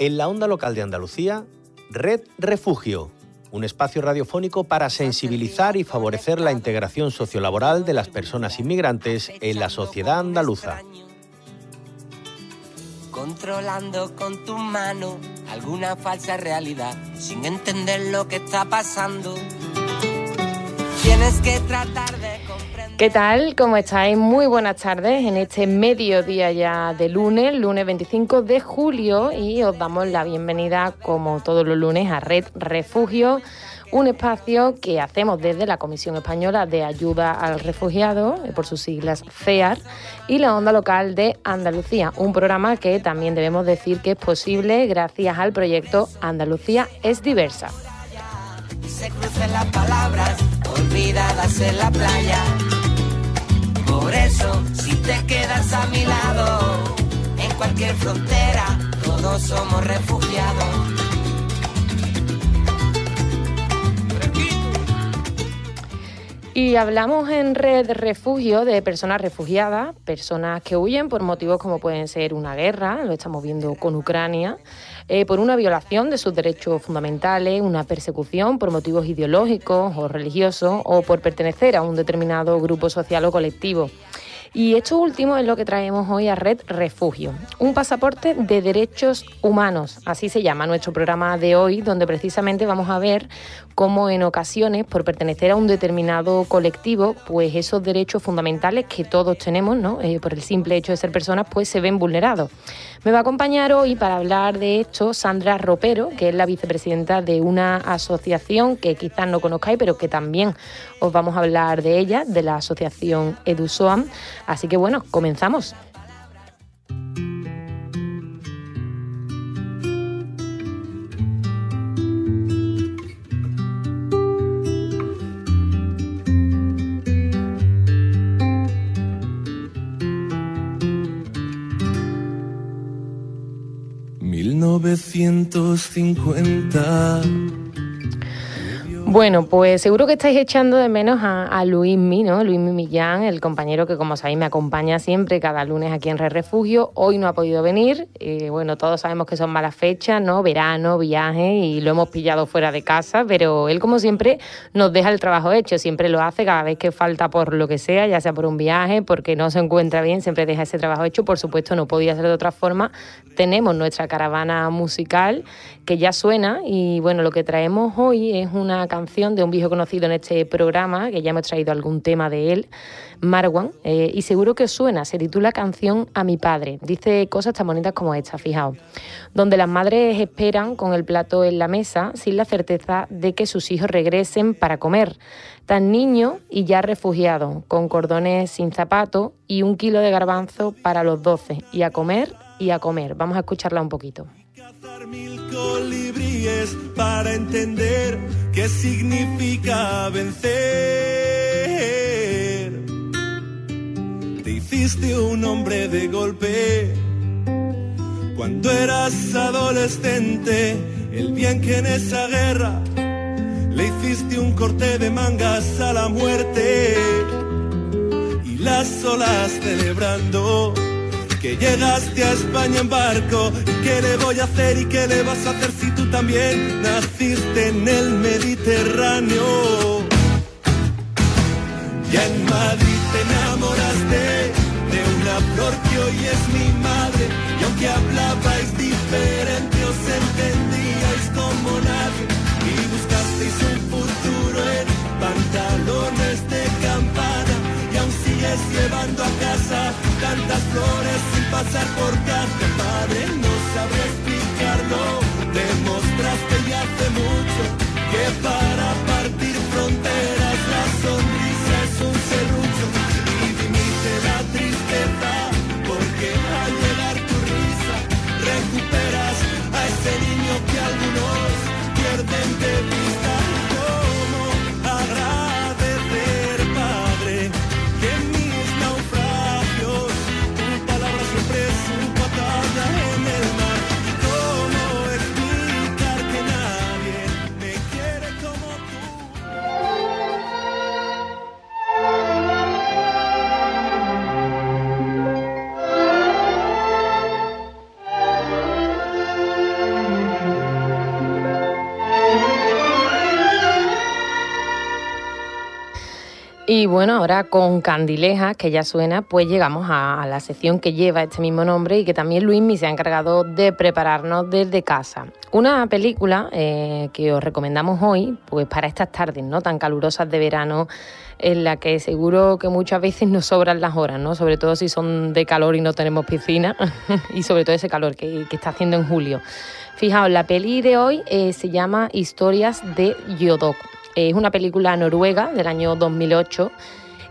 En la onda local de Andalucía, Red Refugio, un espacio radiofónico para sensibilizar y favorecer la integración sociolaboral de las personas inmigrantes en la sociedad andaluza. Controlando con tu mano alguna falsa realidad, sin entender lo que está pasando. Tienes que tratar de ¿Qué tal? ¿Cómo estáis? Muy buenas tardes en este mediodía ya de lunes, lunes 25 de julio, y os damos la bienvenida, como todos los lunes, a Red Refugio, un espacio que hacemos desde la Comisión Española de Ayuda al Refugiado, eh, por sus siglas CEAR, y la Onda Local de Andalucía, un programa que también debemos decir que es posible gracias al proyecto Andalucía es diversa. Se crucen las palabras olvidadas en la playa. Por eso, si te quedas a mi lado, en cualquier frontera, todos somos refugiados. Y hablamos en Red Refugio de personas refugiadas, personas que huyen por motivos como pueden ser una guerra, lo estamos viendo con Ucrania, eh, por una violación de sus derechos fundamentales, una persecución por motivos ideológicos o religiosos o por pertenecer a un determinado grupo social o colectivo. Y esto último es lo que traemos hoy a Red Refugio, un pasaporte de derechos humanos, así se llama nuestro programa de hoy, donde precisamente vamos a ver cómo en ocasiones, por pertenecer a un determinado colectivo, pues esos derechos fundamentales que todos tenemos, ¿no? Eh, por el simple hecho de ser personas, pues se ven vulnerados. Me va a acompañar hoy para hablar de esto Sandra Ropero, que es la vicepresidenta de una asociación que quizás no conozcáis, pero que también os vamos a hablar de ella, de la asociación EduSoam. Así que bueno, comenzamos. ...1950... Bueno, pues seguro que estáis echando de menos a, Luis Luismi, ¿no? Luismi Millán, el compañero que, como sabéis, me acompaña siempre cada lunes aquí en Re Refugio. Hoy no ha podido venir. Bueno, todos sabemos que son malas fechas, ¿no? Verano, viaje y lo hemos pillado fuera de casa, pero él, como siempre, nos deja el trabajo hecho. Siempre lo hace cada vez que falta por lo que sea, ya sea por un viaje, porque no se encuentra bien, siempre deja ese trabajo hecho. Por supuesto, no podía ser de otra forma. Tenemos nuestra caravana musical que ya suena y, bueno, lo que traemos hoy es una canción de un viejo conocido en este programa, que ya hemos traído algún tema de él, Marwan, eh, y seguro que suena, se titula Canción a mi padre. Dice cosas tan bonitas como esta, fijaos, donde las madres esperan con el plato en la mesa sin la certeza de que sus hijos regresen para comer. Tan niño y ya refugiado, con cordones sin zapato y un kilo de garbanzo para los doce, y a comer y a comer. Vamos a escucharla un poquito para entender qué significa vencer. Te hiciste un hombre de golpe cuando eras adolescente. El bien que en esa guerra le hiciste un corte de mangas a la muerte y las olas celebrando que llegaste a España en barco. ¿Y qué le voy a hacer y qué le vas a hacer si tú también naciste en el Mediterráneo? Y en Madrid te enamoraste de una flor que hoy es mi madre. Y aunque hablabais diferente, os entendíais como nadie. Y buscasteis un futuro en pantalones de campana. Y aún sigues llevando a casa tantas flores sin pasar por casa, padre, no sabré explicarlo. Demostraste ya hace mucho que para Y bueno, ahora con Candileja, que ya suena, pues llegamos a, la sección que lleva este mismo nombre y que también Luismi se ha encargado de prepararnos desde casa. Una película eh, que os recomendamos hoy, pues para estas tardes no tan calurosas de verano, en la que seguro que muchas veces nos sobran las horas, ¿no? Sobre todo si son de calor y no tenemos piscina, y sobre todo ese calor que, está haciendo en julio. Fijaos, la peli de hoy eh, se llama Historias de Yodok. Es una película noruega del año 2008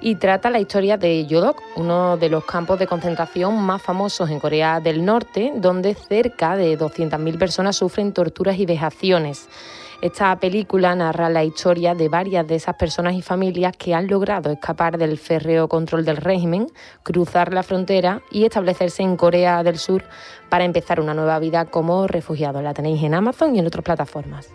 y trata la historia de Yodok, uno de los campos de concentración más famosos en Corea del Norte, donde cerca de 200.000 personas sufren torturas y vejaciones. Esta película narra la historia de varias de esas personas y familias que han logrado escapar del férreo control del régimen, cruzar la frontera y establecerse en Corea del Sur para empezar una nueva vida como refugiados. La tenéis en Amazon y en otras plataformas.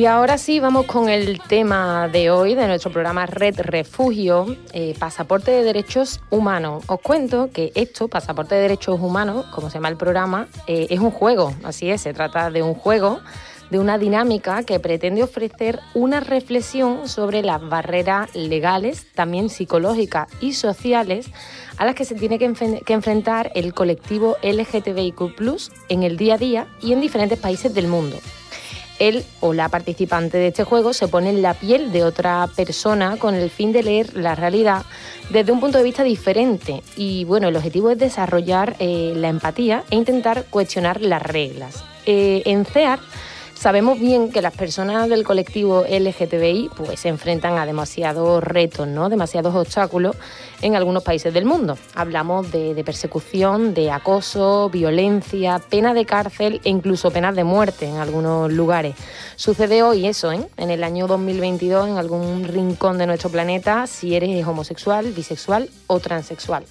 Y ahora sí, vamos con el tema de hoy de nuestro programa Red Refugio, eh, Pasaporte de Derechos Humanos. Os cuento que esto, Pasaporte de Derechos Humanos, como se llama el programa, eh, es un juego, así es, se trata de un juego de una dinámica que pretende ofrecer una reflexión sobre las barreras legales, también psicológicas y sociales a las que se tiene que, que enfrentar el colectivo LGTBIQ en el día a día y en diferentes países del mundo él o la participante de este juego se pone en la piel de otra persona con el fin de leer la realidad desde un punto de vista diferente. Y bueno, el objetivo es desarrollar eh, la empatía e intentar cuestionar las reglas. Eh, en CEAR Sabemos bien que las personas del colectivo LGTBI pues, se enfrentan a demasiados retos, ¿no? demasiados obstáculos en algunos países del mundo. Hablamos de, persecución, de acoso, violencia, pena de cárcel e incluso penas de muerte en algunos lugares. Sucede hoy eso, ¿eh? en el año 2022, en algún rincón de nuestro planeta, si eres homosexual, bisexual o transexual.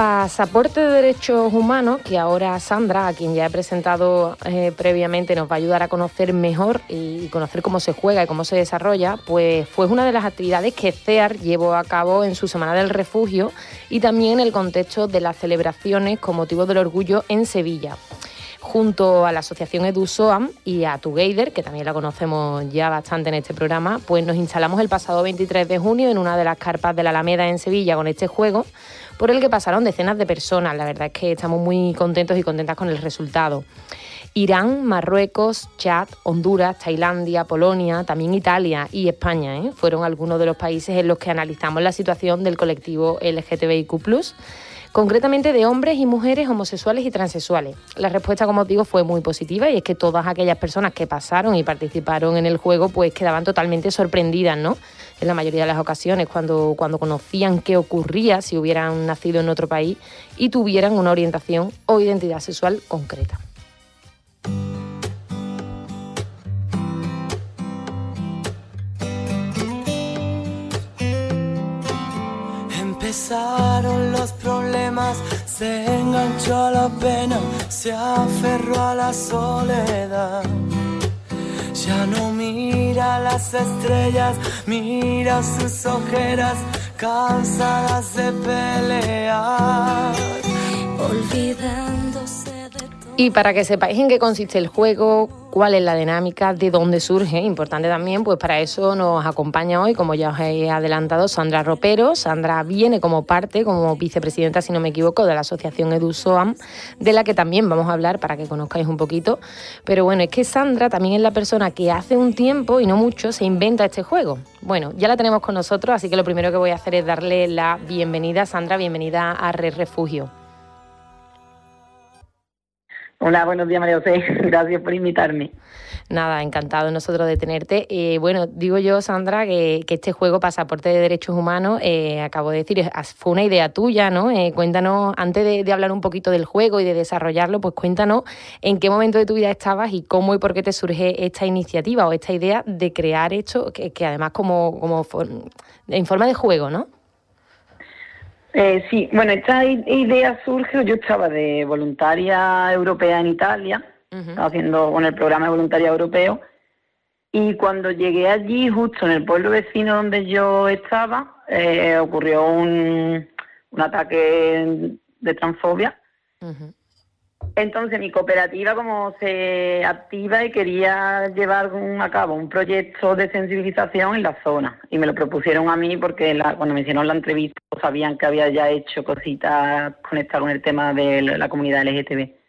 Pasaporte de Derechos Humanos, que ahora Sandra, a quien ya he presentado eh, previamente, nos va a ayudar a conocer mejor y conocer cómo se juega y cómo se desarrolla, pues fue una de las actividades que CEAR llevó a cabo en su Semana del Refugio y también en el contexto de las celebraciones con motivo del orgullo en Sevilla junto a la asociación EduSoam y a Together, que también la conocemos ya bastante en este programa, pues nos instalamos el pasado 23 de junio en una de las carpas de la Alameda en Sevilla con este juego, por el que pasaron decenas de personas. La verdad es que estamos muy contentos y contentas con el resultado. Irán, Marruecos, Chad, Honduras, Tailandia, Polonia, también Italia y España ¿eh? fueron algunos de los países en los que analizamos la situación del colectivo LGTBIQ concretamente de hombres y mujeres homosexuales y transexuales. La respuesta, como os digo, fue muy positiva y es que todas aquellas personas que pasaron y participaron en el juego pues quedaban totalmente sorprendidas, ¿no? En la mayoría de las ocasiones, cuando, cuando conocían qué ocurría si hubieran nacido en otro país y tuvieran una orientación o identidad sexual concreta. Empezaron los problemas, se enganchó a la pena, se aferró a la soledad. Ya no mira las estrellas, mira sus ojeras cansadas de pelear, olvidándose. Y para que sepáis en qué consiste el juego, cuál es la dinámica, de dónde surge, importante también, pues para eso nos acompaña hoy, como ya os he adelantado, Sandra Ropero. Sandra viene como parte, como vicepresidenta, si no me equivoco, de la asociación EduSoam, de la que también vamos a hablar para que conozcáis un poquito. Pero bueno, es que Sandra también es la persona que hace un tiempo, y no mucho, se inventa este juego. Bueno, ya la tenemos con nosotros, así que lo primero que voy a hacer es darle la bienvenida. Sandra, bienvenida a Red Refugio. Hola, buenos días María José, gracias por invitarme. Nada, encantado nosotros de tenerte. Eh, bueno, digo yo, Sandra, que, este juego Pasaporte de Derechos Humanos, eh, acabo de decir, fue una idea tuya, ¿no? Eh, cuéntanos, antes de, hablar un poquito del juego y de desarrollarlo, pues cuéntanos en qué momento de tu vida estabas y cómo y por qué te surge esta iniciativa o esta idea de crear esto, que, además como, como en forma de juego, ¿no? Sí, bueno, esta idea surge, yo estaba de voluntaria europea en Italia, haciendo con el programa de voluntariado europeo. Y cuando llegué allí, justo en el pueblo vecino donde yo estaba, eh, ocurrió un, un, ataque de transfobia. Entonces mi cooperativa como se activa y quería llevar a cabo un proyecto de sensibilización en la zona y me lo propusieron a mí porque cuando me hicieron la entrevista sabían que había ya hecho cositas conectadas con el tema de la comunidad LGTB.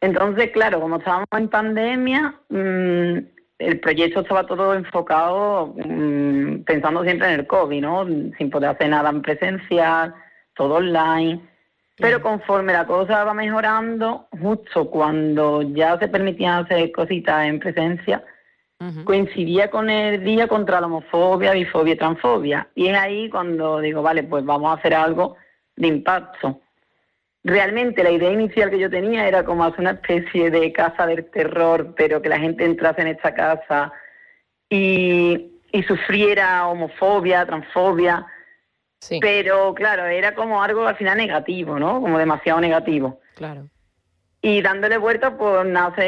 Entonces, claro, como estábamos en pandemia, mm, el proyecto estaba todo enfocado mm, pensando siempre en el COVID, ¿no? Sin poder hacer nada en presencial, todo online. Pero conforme la cosa va mejorando, justo cuando ya se permitían hacer cositas en presencia, coincidía con el día contra la homofobia, bifobia y transfobia. Y es ahí cuando digo, vale, pues vamos a hacer algo de impacto realmente la idea inicial que yo tenía era como hacer una especie de casa del terror, pero que la gente entrase en esta casa y, sufriera homofobia, transfobia. Pero claro, era como algo al final negativo, ¿no? Como demasiado negativo. Claro. Y dándole vuelta, pues nace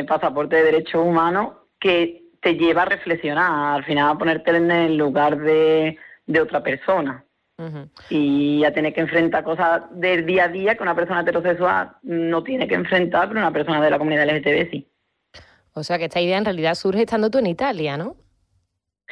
eh, Pasaporte de Derechos Humanos, que te lleva a reflexionar, al final a ponerte en el lugar de otra persona. Y a tener que enfrentar cosas del día a día que una persona heterosexual no tiene que enfrentar, pero una persona de la comunidad LGTB sí. O sea que esta idea en realidad surge estando tú en Italia, ¿no?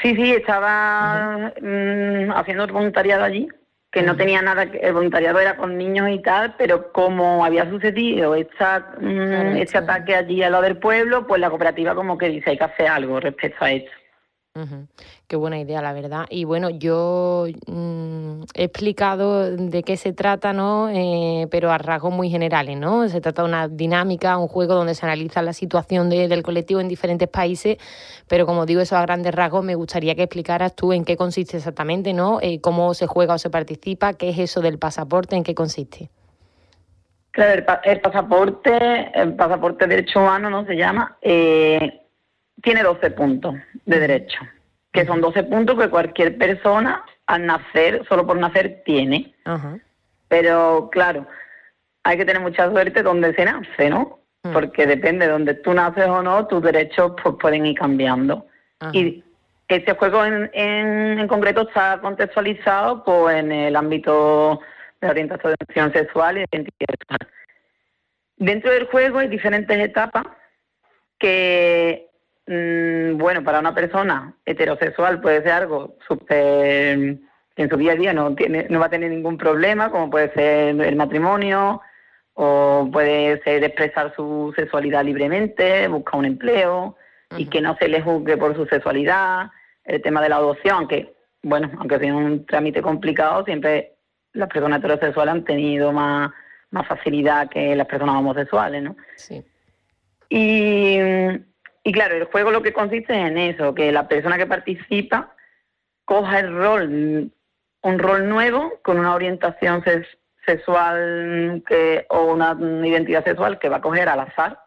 Sí, sí, estaba mm, haciendo voluntariado allí, que no tenía nada, el voluntariado era con niños y tal, pero como había sucedido esta, mm, este ataque allí a lo del pueblo, pues la cooperativa como que dice hay que hacer algo respecto a esto. Qué buena idea, la verdad. Y bueno, yo mm, he explicado de qué se trata, ¿no? Eh, pero a rasgos muy generales, ¿no? Se trata de una dinámica, un juego donde se analiza la situación del colectivo en diferentes países, pero como digo, eso a grandes rasgos, me gustaría que explicaras tú en qué consiste exactamente, ¿no? Eh, cómo se juega o se participa, qué es eso del pasaporte, en qué consiste. Claro, el, pasaporte, el pasaporte de derecho humano, ¿no? Se llama. Eh, tiene 12 puntos de derecho, que son 12 puntos que cualquier persona al nacer, solo por nacer, tiene. Pero claro, hay que tener mucha suerte donde se nace, ¿no? Mm. Porque depende de donde tú naces o no, tus derechos pues, pueden ir cambiando. Y este juego en, en, concreto está contextualizado pues, en el ámbito de orientación sexual y identidad sexual. Dentro del juego hay diferentes etapas que Mm, bueno, para una persona heterosexual puede ser algo súper en su día a día no tiene no va a tener ningún problema, como puede ser el matrimonio o puede ser expresar su sexualidad libremente, buscar un empleo y que no se le juzgue por su sexualidad, el tema de la adopción, que bueno, aunque sea un trámite complicado, siempre las personas heterosexuales han tenido más, más facilidad que las personas homosexuales, ¿no? Sí. Y y claro, el juego lo que consiste en eso, que la persona que participa coja el rol, un rol nuevo con una orientación sexual o una identidad sexual que va a coger al azar.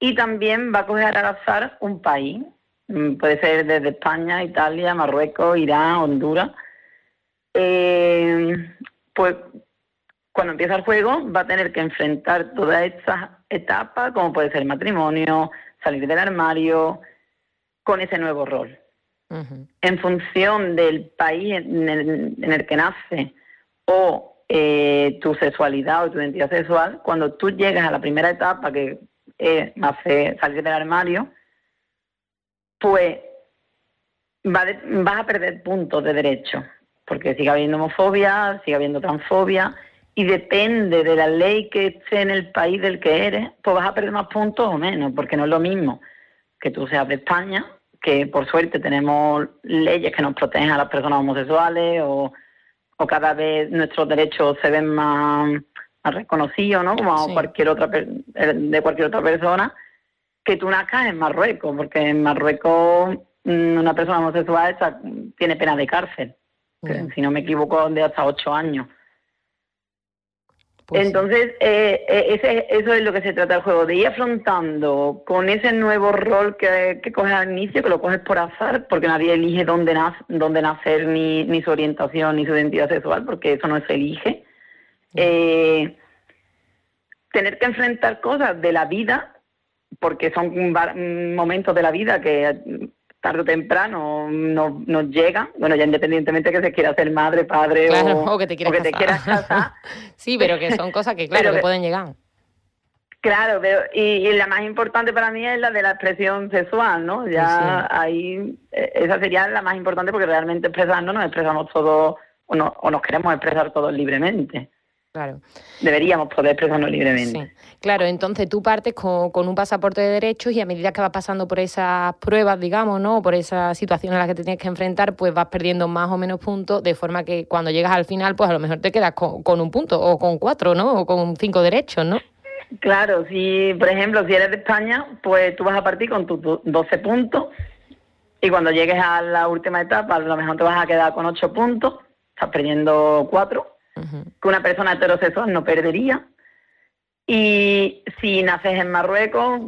Y también va a coger al azar un país. Mm, puede ser desde España, Italia, Marruecos, Irán, Honduras. Eh, pues cuando empieza el juego va a tener que enfrentar todas estas etapas, como puede ser matrimonio, salir del armario con ese nuevo rol. En función del país en el, que nace o eh, tu sexualidad o tu identidad sexual, cuando tú llegas a la primera etapa que es salir del armario, pues vas a perder puntos de derecho, porque sigue habiendo homofobia, sigue habiendo transfobia, y depende de la ley que esté en el país del que eres, pues vas a perder más puntos o menos, porque no es lo mismo que tú seas de España, que por suerte tenemos leyes que nos protegen a las personas homosexuales o, cada vez nuestros derechos se ven más, reconocido, ¿no? Como cualquier otra de cualquier otra persona, que tú nazcas en Marruecos, porque en Marruecos mm, una persona homosexual tiene pena de cárcel, si no me equivoco, de hasta ocho años. Pues Entonces, eh, eh, ese, eso es lo que se trata el juego, de ir afrontando con ese nuevo rol que, que coges al inicio, que lo coges por azar, porque nadie elige dónde, dónde nacer, ni, ni su orientación, ni su identidad sexual, porque eso no se elige. Eh, tener que enfrentar cosas de la vida, porque son momentos de la vida que tarde o temprano nos, nos llega, bueno, ya independientemente que se quiera ser madre, padre o, que te quieras casar. sí, pero que son cosas que, claro, que, pueden llegar. Claro, pero, y, la más importante para mí es la de la expresión sexual, ¿no? Ya ahí, eh, esa sería la más importante porque realmente expresando nos expresamos todos, o, o nos queremos expresar todos libremente. Claro. Deberíamos poder expresarnos libremente. Sí. Claro, entonces tú partes con, un pasaporte de derechos y a medida que vas pasando por esas pruebas, digamos, ¿no? Por esa situación a la que te tienes que enfrentar, pues vas perdiendo más o menos puntos, de forma que cuando llegas al final, pues a lo mejor te quedas con, un punto, o con cuatro, ¿no? O con cinco derechos, ¿no? Claro, si, por ejemplo, si eres de España, pues tú vas a partir con tus 12 puntos y cuando llegues a la última etapa, a lo mejor te vas a quedar con ocho puntos, estás perdiendo que una persona heterosexual no perdería. Y si naces en Marruecos,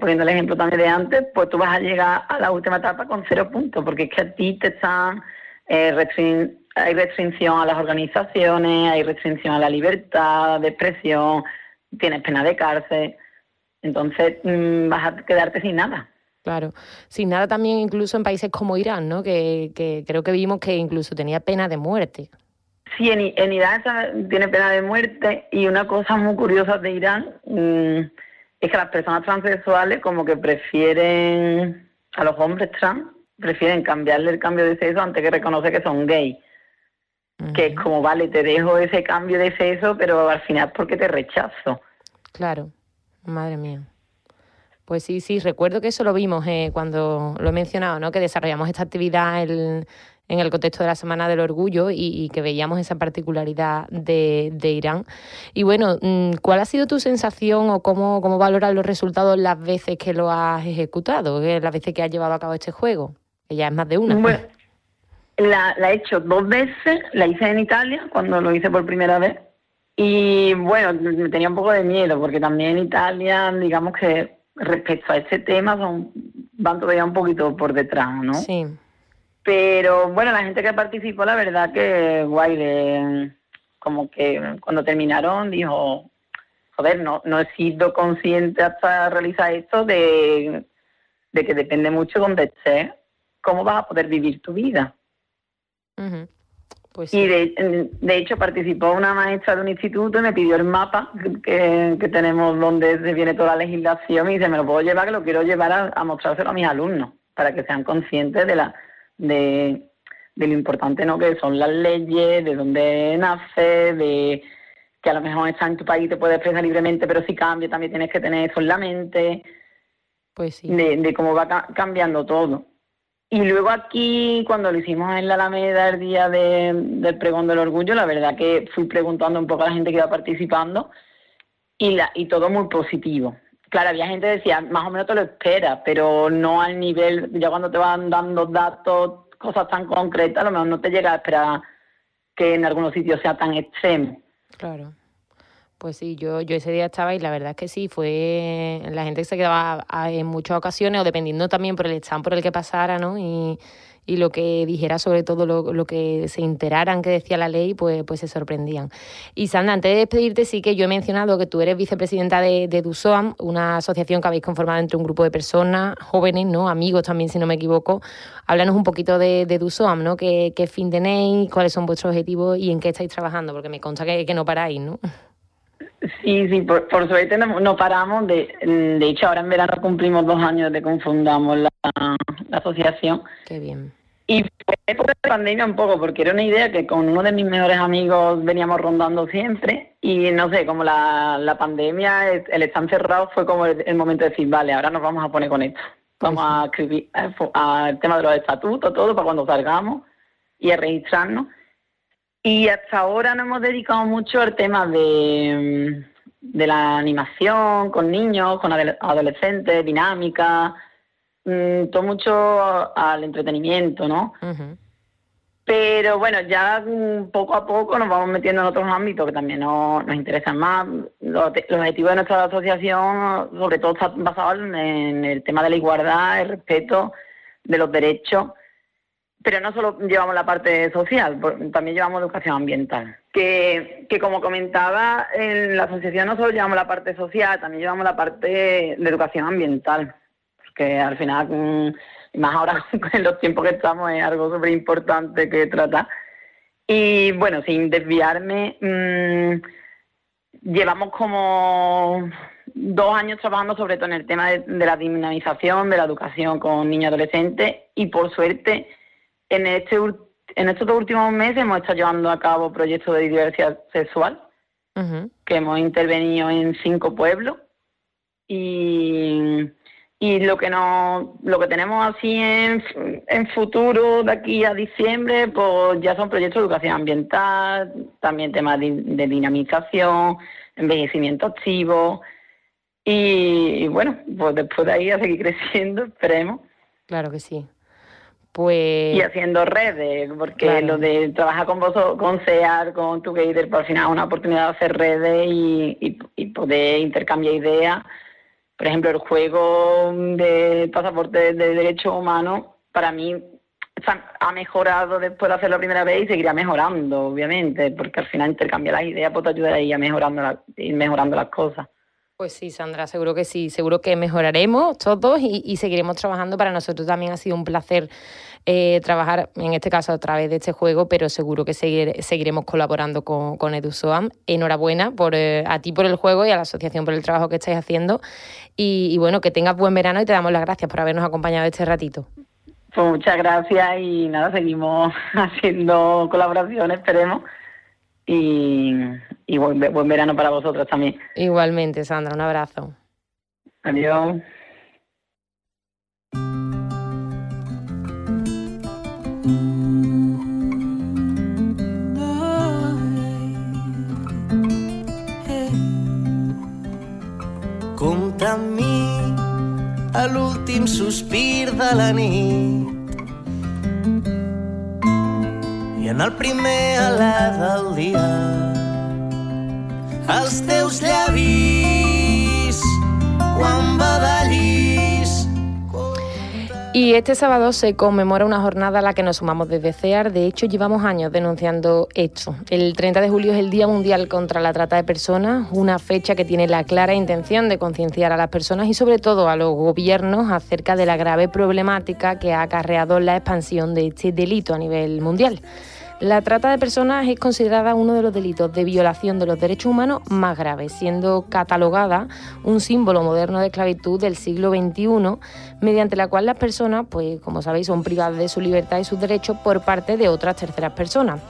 poniendo el ejemplo también de antes, pues tú vas a llegar a la última etapa con cero puntos, porque es que a ti te están, eh, hay restricción a las organizaciones, hay restricción a la libertad de expresión, tienes pena de cárcel, entonces mm, vas a quedarte sin nada. Claro, sin nada también incluso en países como Irán, ¿no? Que, que creo que vimos que incluso tenía pena de muerte. Sí, en, Irán tiene pena de muerte y una cosa muy curiosa de Irán mm, es que las personas transexuales como que prefieren a los hombres trans, prefieren cambiarle el cambio de sexo antes que reconocer que son gay. Que es como, vale, te dejo ese cambio de sexo, pero al final porque te rechazo. Claro, madre mía. Pues sí, sí, recuerdo que eso lo vimos eh, cuando lo he mencionado, ¿no? Que desarrollamos esta actividad el, en el contexto de la Semana del Orgullo y, que veíamos esa particularidad de, Irán. Y bueno, mm, ¿cuál ha sido tu sensación o cómo, cómo valoras los resultados las veces que lo has ejecutado, las veces que has llevado a cabo este juego? Que ya es más de una. Bueno, la, la he hecho dos veces, la hice en Italia cuando lo hice por primera vez. Y bueno, me tenía un poco de miedo porque también en Italia, digamos que respecto a este tema, son, van todavía un poquito por detrás, ¿no? Sí. Pero bueno, la gente que participó, la verdad que guay, de, como que cuando terminaron dijo, joder, no, no he sido consciente hasta realizar esto de, que depende mucho donde estés, cómo vas a poder vivir tu vida. pues Y de, de, hecho participó una maestra de un instituto y me pidió el mapa que, que tenemos donde viene toda la legislación y dice, me lo puedo llevar, que lo quiero llevar a, a mostrárselo a mis alumnos, para que sean conscientes de la de, lo importante ¿no? que son las leyes, de dónde nace, de que a lo mejor está en tu país te puedes expresar libremente, pero si cambia también tienes que tener eso en la mente. Pues sí. De, cómo va cambiando todo. Y luego aquí, cuando lo hicimos en la Alameda el día del pregón del orgullo, la verdad que fui preguntando un poco a la gente que iba participando y, la, y todo muy positivo. Claro, había gente que decía, más o menos te lo espera, pero no al nivel, ya cuando te van dando datos, cosas tan concretas, a lo mejor no te llega a esperar que en algunos sitios sea tan extremo. Claro. Pues sí, yo, yo ese día estaba y la verdad es que sí, fue la gente que se quedaba en muchas ocasiones o dependiendo también por el stand por el que pasara, ¿no? Y, y lo que dijera sobre todo lo, que se enteraran que decía la ley, pues, pues se sorprendían. Y Sandra, antes de despedirte, sí que yo he mencionado que tú eres vicepresidenta de, de DUSOAM, una asociación que habéis conformado entre un grupo de personas, jóvenes, ¿no? amigos también, si no me equivoco. Háblanos un poquito de, de DUSOAM, ¿no? ¿Qué, fin tenéis? ¿Cuáles son vuestros objetivos y en qué estáis trabajando? Porque me consta que, que no paráis, ¿no? Sí, sí, por, suerte no, paramos. De, de hecho, ahora en verano cumplimos dos años de que confundamos la, la asociación. Qué bien. Y fue por la pandemia un poco, porque era una idea que con uno de mis mejores amigos veníamos rondando siempre. Y no sé, como la, la pandemia, el estar cerrado fue como el, momento de decir, vale, ahora nos vamos a poner con esto. Vamos a escribir al tema de los estatutos, todo, para cuando salgamos y a registrarnos. Y hasta ahora nos hemos dedicado mucho al tema de, de la animación con niños, con adolescentes, dinámica, mm, todo mucho al entretenimiento, ¿no? Pero bueno, ya mm, poco a poco nos vamos metiendo en otros ámbitos que también nos, interesan más. Los, objetivos de nuestra asociación, sobre todo, están basados en el tema de la igualdad, el respeto de los derechos pero no solo llevamos la parte social, también llevamos educación ambiental. Que, que como comentaba, en la asociación no solo llevamos la parte social, también llevamos la parte de educación ambiental, porque al final, mm, más ahora en los tiempos que estamos, es algo súper importante que tratar. Y bueno, sin desviarme, mmm, llevamos como dos años trabajando sobre todo en el tema de, de la dinamización de la educación con niños y adolescentes y por suerte en, este, en estos dos últimos meses hemos estado llevando a cabo proyectos de diversidad sexual, que hemos intervenido en cinco pueblos y, y lo que no, lo que tenemos así en, en futuro de aquí a diciembre, pues ya son proyectos de educación ambiental, también temas de, dinamización, envejecimiento activo y, y bueno, pues después de ahí a seguir creciendo, esperemos. Claro que sí. Pues... Y haciendo redes, porque lo de trabajar con vos, con SEAR, con Together, por al final es una oportunidad de hacer redes y, y, poder intercambiar ideas. Por ejemplo, el juego de pasaporte de derechos humanos, para mí ha mejorado después de hacerlo la primera vez y seguirá mejorando, obviamente, porque al final intercambiar las ideas puede ayudar a ir mejorando, ir mejorando las cosas. Pues sí, Sandra, seguro que sí, seguro que mejoraremos todos y, seguiremos trabajando. Para nosotros también ha sido un placer eh, trabajar, en este caso a través de este juego, pero seguro que seguiremos colaborando con, con EduSoam. Enhorabuena por, eh, a ti por el juego y a la asociación por el trabajo que estáis haciendo. Y, bueno, que tengas buen verano y te damos las gracias por habernos acompañado este ratito. Pues muchas gracias y nada, seguimos haciendo colaboraciones, esperemos y, y buen, buen verano para vosotros también. Igualmente, Sandra, un abrazo. Adiós. Compta amb mi a l'últim sospir de la nit en el primer alè del dia els teus llavis quan badallis Y este sábado se conmemora una jornada a la que nos sumamos desde CEAR. De hecho, llevamos años denunciando esto. El 30 de julio es el Día Mundial contra la Trata de Personas, una fecha que tiene la clara intención de concienciar a las personas y sobre todo a los gobiernos acerca de la grave problemática que ha acarreado la expansión de este delito a nivel mundial. La trata de personas es considerada uno de los delitos de violación de los derechos humanos más graves, siendo catalogada un símbolo moderno de esclavitud del siglo XXI, mediante la cual las personas, pues como sabéis, son privadas de su libertad y sus derechos por parte de otras terceras personas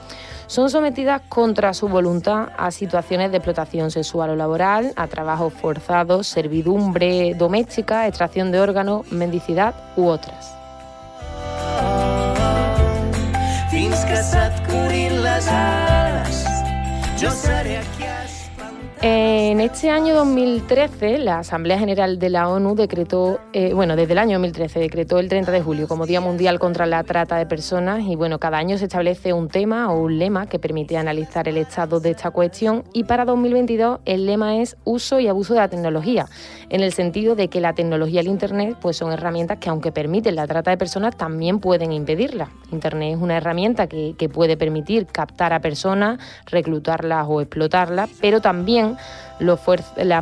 son sometidas contra su voluntad a situaciones de explotación sexual o laboral, a trabajos forzados, servidumbre doméstica, extracción de órganos, mendicidad u otras. que les ales. Jo seré aquí. En este año 2013, la Asamblea General de la ONU decretó, eh, bueno, desde el año 2013 decretó el 30 de julio como Día Mundial contra la Trata de Personas y bueno, cada año se establece un tema o un lema que permite analizar el estado de esta cuestión y para 2022 el lema es uso y abuso de la tecnología, en el sentido de que la tecnología y el Internet pues son herramientas que aunque permiten la trata de personas también pueden impedirla. Internet es una herramienta que, que puede permitir captar a personas, reclutarlas o explotarlas, pero también las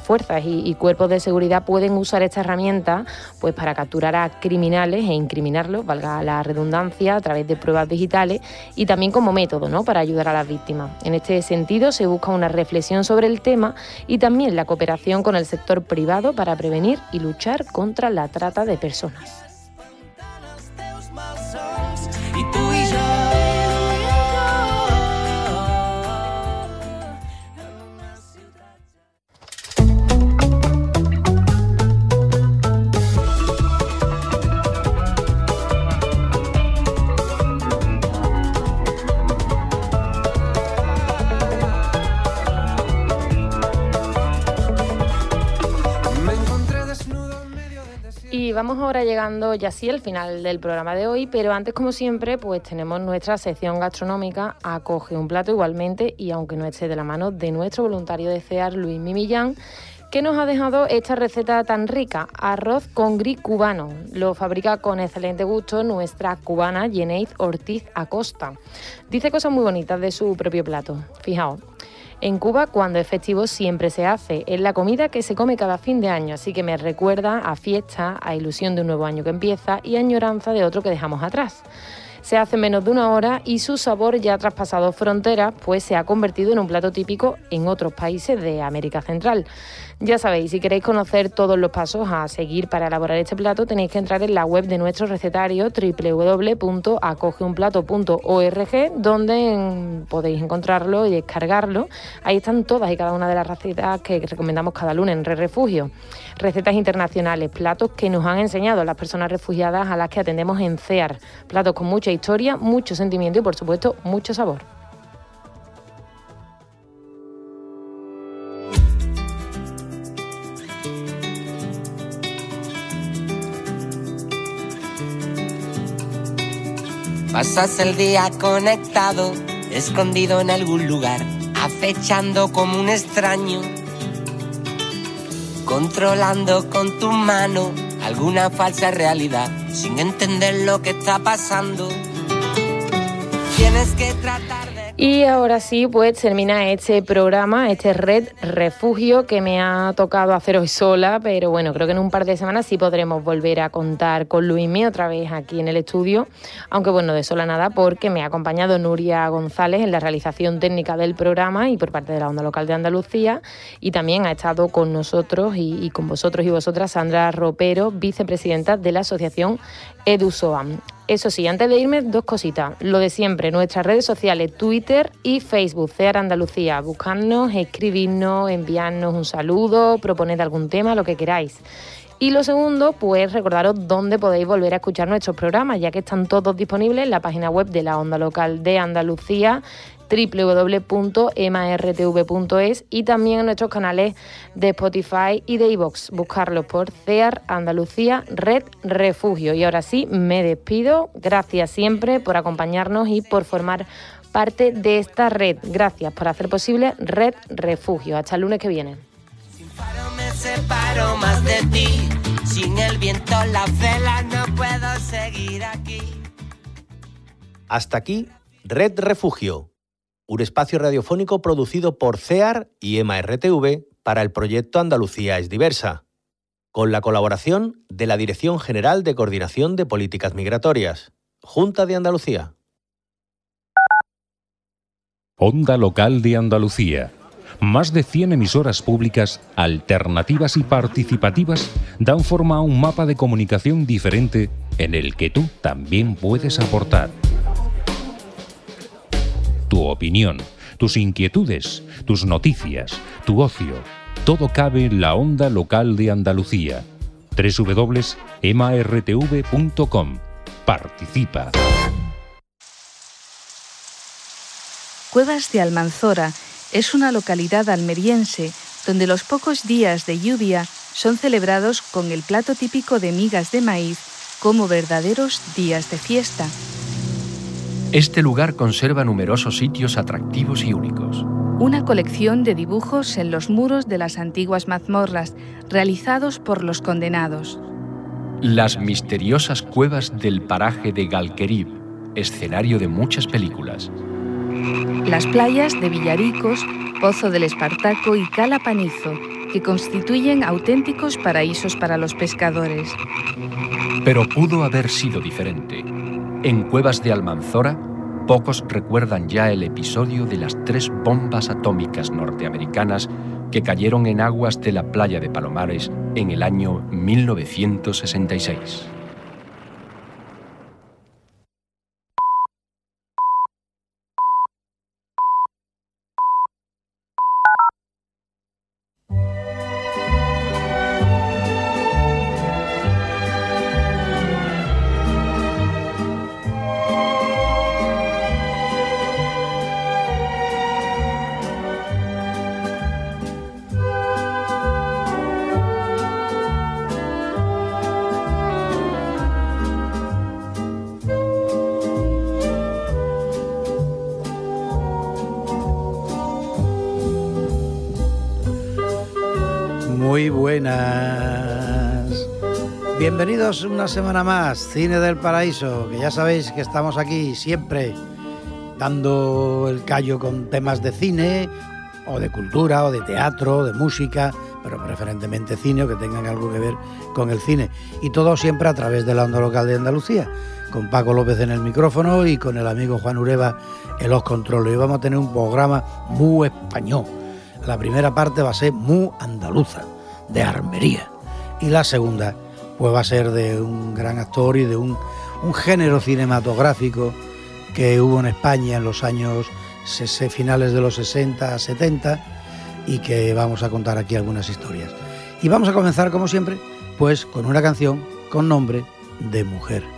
fuerzas y, cuerpos de seguridad pueden usar esta herramienta pues, para capturar a criminales e incriminarlos, valga la redundancia, a través de pruebas digitales y también como método ¿no? para ayudar a las víctimas. En este sentido, se busca una reflexión sobre el tema y también la cooperación con el sector privado para prevenir y luchar contra la trata de personas. vamos ahora llegando ya sí al final del programa de hoy, pero antes como siempre pues tenemos nuestra sección gastronómica Acoge un plato igualmente y aunque no esté de la mano de nuestro voluntario de CEAR Luis Mimillán, que nos ha dejado esta receta tan rica, arroz con gris cubano. Lo fabrica con excelente gusto nuestra cubana Jeneid Ortiz Acosta. Dice cosas muy bonitas de su propio plato. Fijaos, en Cuba, cuando es festivo, siempre se hace. Es la comida que se come cada fin de año, así que me recuerda a fiesta, a ilusión de un nuevo año que empieza y añoranza de otro que dejamos atrás se hace menos de una hora y su sabor ya ha traspasado fronteras, pues se ha convertido en un plato típico en otros países de América Central. Ya sabéis, si queréis conocer todos los pasos a seguir para elaborar este plato, tenéis que entrar en la web de nuestro recetario www.acogeunplato.org, donde podéis encontrarlo y descargarlo. Ahí están todas y cada una de las recetas que recomendamos cada lunes en Re Refugio. Recetas internacionales, platos que nos han enseñado las personas refugiadas a las que atendemos en CEAR. Platos con mucha historia, mucho sentimiento y, por supuesto, mucho sabor. Pasas el día conectado, escondido en algún lugar, acechando como un extraño, controlando con tu mano alguna falsa realidad, sin entender lo que está pasando. Tienes que tratar y ahora sí, pues termina este programa, este Red Refugio que me ha tocado hacer hoy sola, pero bueno, creo que en un par de semanas sí podremos volver a contar con Luismi otra vez aquí en el estudio, aunque bueno, de sola nada, porque me ha acompañado Nuria González en la realización técnica del programa y por parte de la Onda Local de Andalucía, y también ha estado con nosotros y, y con vosotros y vosotras Sandra Ropero, vicepresidenta de la Asociación EduSoam. Eso sí, antes de irme, dos cositas. Lo de siempre, nuestras redes sociales, Twitter y Facebook, CEAR Andalucía. Buscarnos, escribirnos, enviarnos un saludo, proponer algún tema, lo que queráis. Y lo segundo, pues recordaros dónde podéis volver a escuchar nuestros programas, ya que están todos disponibles en la página web de la Onda Local de Andalucía, www.martv.es y también en nuestros canales de Spotify y de iVoox. Buscarlos por CEAR Andalucía Red Refugio. Y ahora sí, me despido. Gracias siempre por acompañarnos y por formar parte de esta red. Gracias por hacer posible Red Refugio. Hasta el lunes que viene. más de ti. Sin el viento, la vela, no puedo seguir aquí. Hasta aquí, Red Refugio un espacio radiofónico producido por CEAR y EMA-RTV para el proyecto Andalucía es diversa, con la colaboración de la Dirección General de Coordinación de Políticas Migratorias, Junta de Andalucía. Onda Local de Andalucía. Más de 100 emisoras públicas, alternativas y participativas dan forma a un mapa de comunicación diferente en el que tú también puedes aportar tu opinión, tus inquietudes, tus noticias, tu ocio. Todo cabe en la onda local de Andalucía. www.emartv.com. Participa. Cuevas de Almanzora es una localidad almeriense donde los pocos días de lluvia son celebrados con el plato típico de migas de maíz como verdaderos días de fiesta. Este lugar conserva numerosos sitios atractivos y únicos. Una colección de dibujos en los muros de las antiguas mazmorras realizados por los condenados. Las misteriosas cuevas del paraje de Galquerib, escenario de muchas películas. Las playas de Villaricos, Pozo del Espartaco y Cala Panizo, que constituyen auténticos paraísos para los pescadores. Pero pudo haber sido diferente. En Cuevas de Almanzora, pocos recuerdan ya el episodio de las tres bombas atómicas norteamericanas que cayeron en aguas de la playa de Palomares en el año 1966. Bienvenidos una semana más, Cine del Paraíso, que ya sabéis que estamos aquí siempre dando el callo con temas de cine, o de cultura, o de teatro, de música, pero preferentemente cine o que tengan algo que ver con el cine. Y todo siempre a través de la onda local de Andalucía, con Paco López en el micrófono y con el amigo Juan Ureva en los controles. Y vamos a tener un programa muy español. La primera parte va a ser muy andaluza, de armería. Y la segunda, pues va a ser de un gran actor y de un, un género cinematográfico que hubo en España en los años finales de los 60, 70 y que vamos a contar aquí algunas historias. Y vamos a comenzar, como siempre, pues con una canción con nombre de mujer.